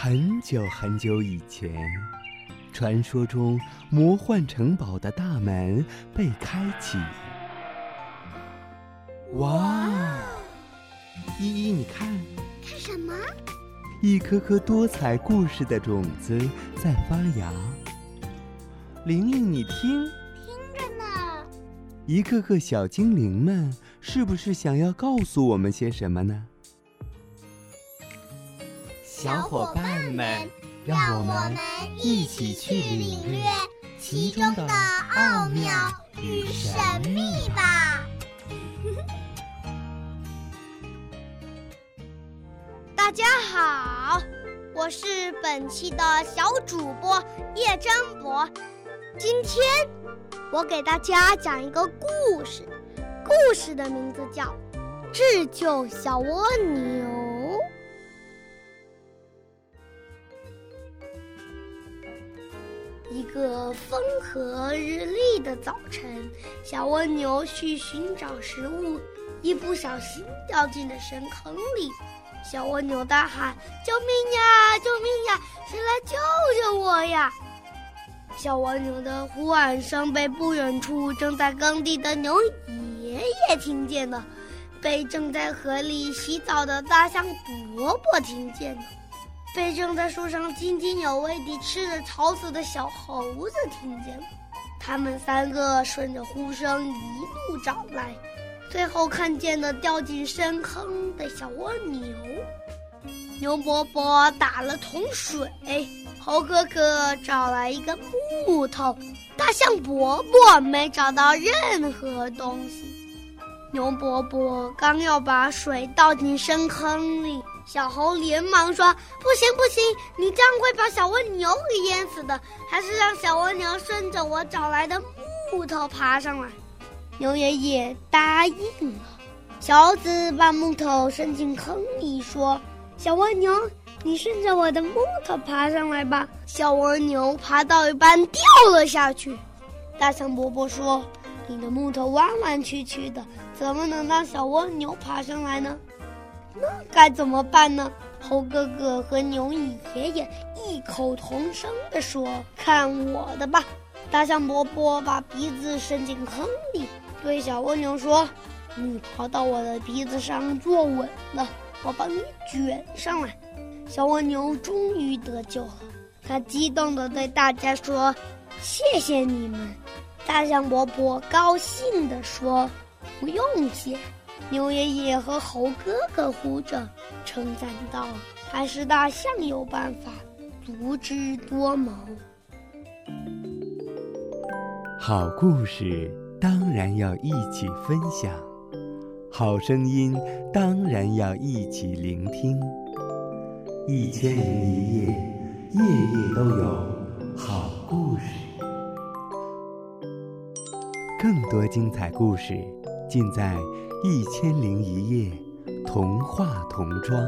很久很久以前，传说中魔幻城堡的大门被开启。哇！依依，你看，看什么？一颗颗多彩故事的种子在发芽。玲玲，你听，听着呢。一个个小精灵们，是不是想要告诉我们些什么呢？小伙伴们，让我们一起去领略其中的奥妙与神秘吧！大家好，我是本期的小主播叶真博。今天我给大家讲一个故事，故事的名字叫《智救小蜗牛》。一个风和日丽的早晨，小蜗牛去寻找食物，一不小心掉进了深坑里。小蜗牛大喊：“救命呀！救命呀！谁来救救我呀！”小蜗牛的呼喊声被不远处正在耕地的牛爷爷听见了，被正在河里洗澡的大象伯伯听见了。被正在树上津津有味地吃着草籽的小猴子听见了，他们三个顺着呼声一路找来，最后看见了掉进深坑的小蜗牛。牛伯伯打了桶水，猴哥哥找来一根木头，大象伯伯没找到任何东西。牛伯伯刚要把水倒进深坑里。小猴连忙说：“不行不行，你这样会把小蜗牛给淹死的。还是让小蜗牛顺着我找来的木头爬上来。”牛爷爷答应了。小猴子把木头伸进坑里，说：“小蜗牛，你顺着我的木头爬上来吧。”小蜗牛爬到一半掉了下去。大象伯伯说：“你的木头弯弯曲曲的，怎么能让小蜗牛爬上来呢？”那该怎么办呢？猴哥哥和牛爷爷异口同声地说：“看我的吧！”大象伯伯把鼻子伸进坑里，对小蜗牛说：“你爬到我的鼻子上坐稳了，我帮你卷上来。”小蜗牛终于得救了，他激动地对大家说：“谢谢你们！”大象伯伯高兴地说：“不用谢。”牛爷爷和猴哥哥呼着，称赞道：“还是大象有办法，足智多谋。”好故事当然要一起分享，好声音当然要一起聆听。一千零一夜，夜夜都有好故事。更多精彩故事，尽在。一千零一夜，童话童装。